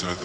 Ready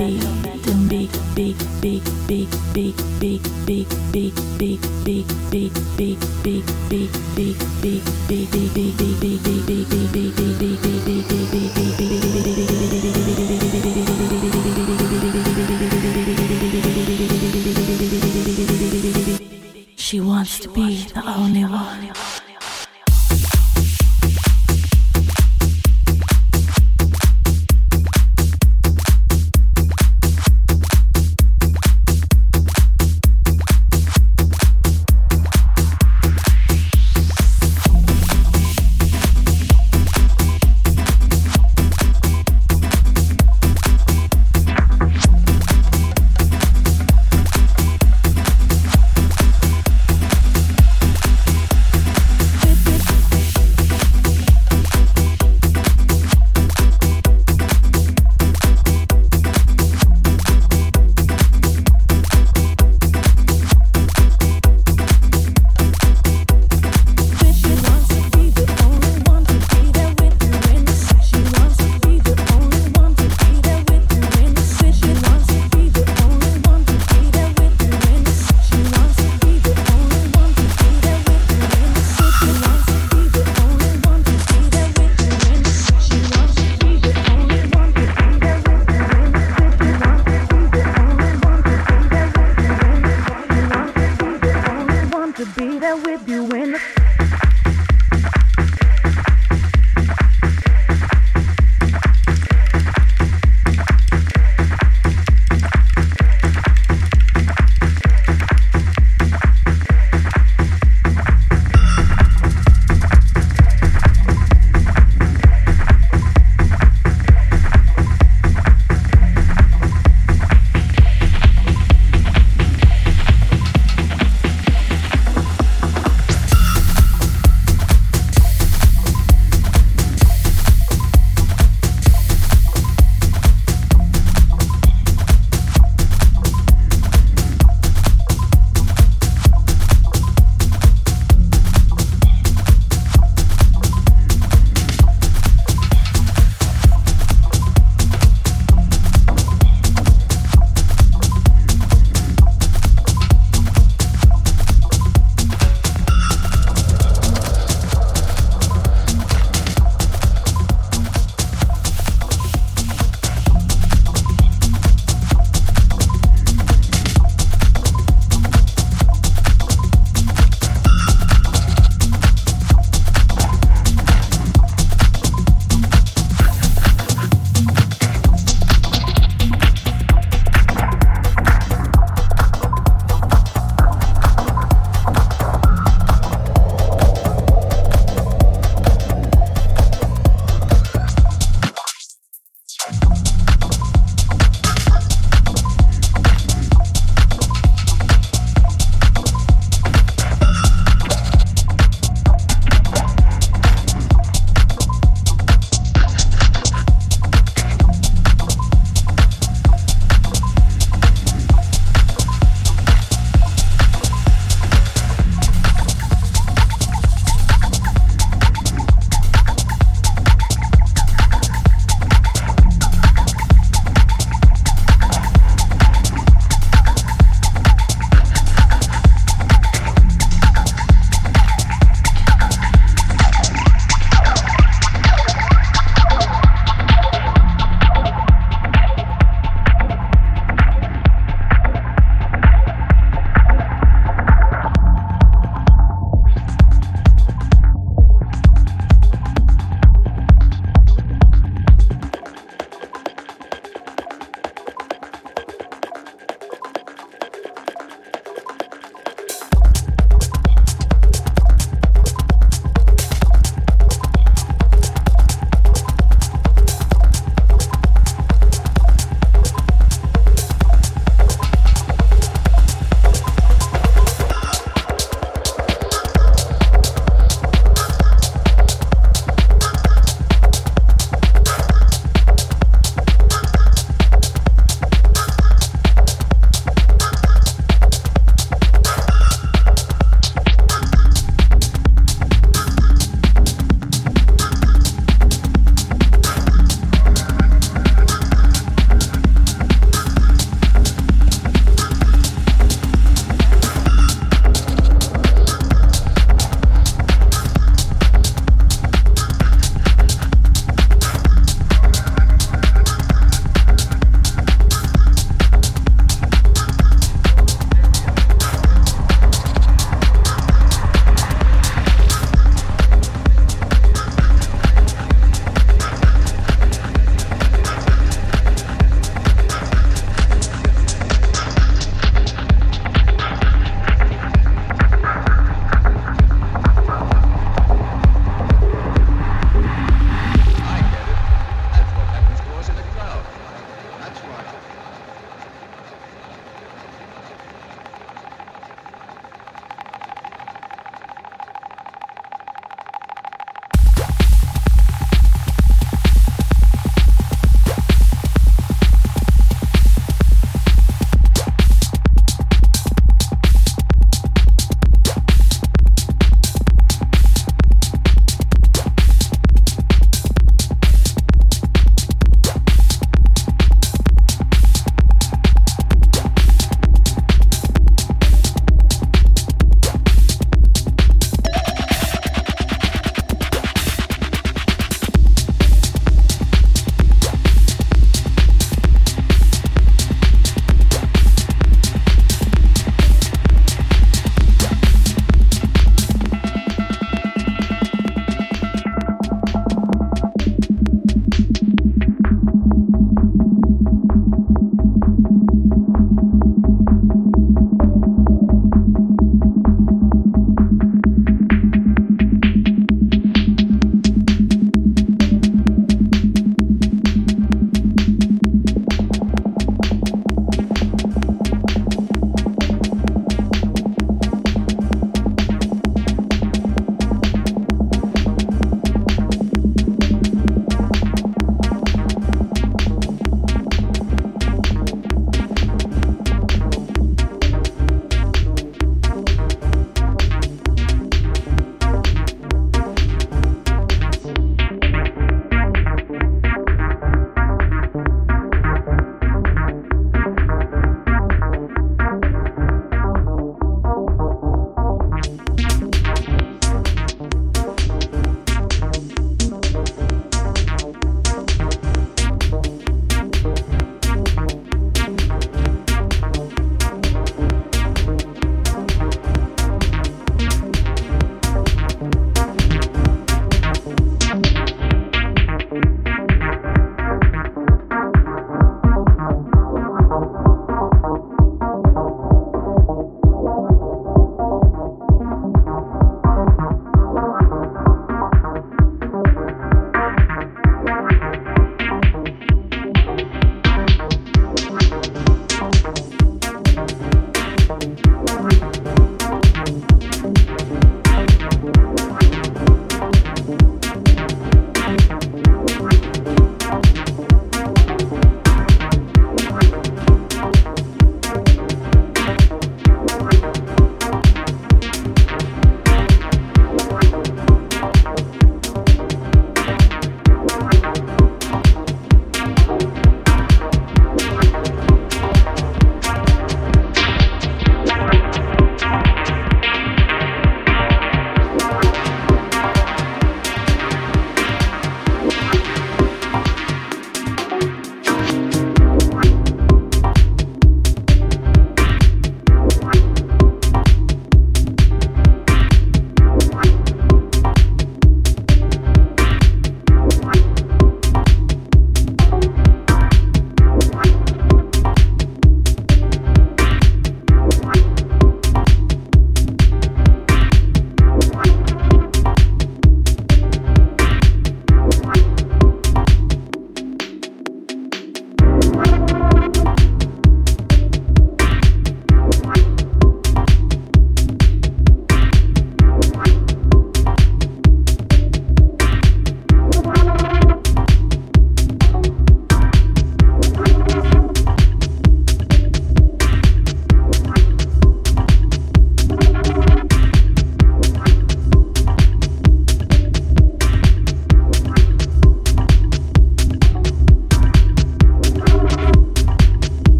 She wants to be the only one.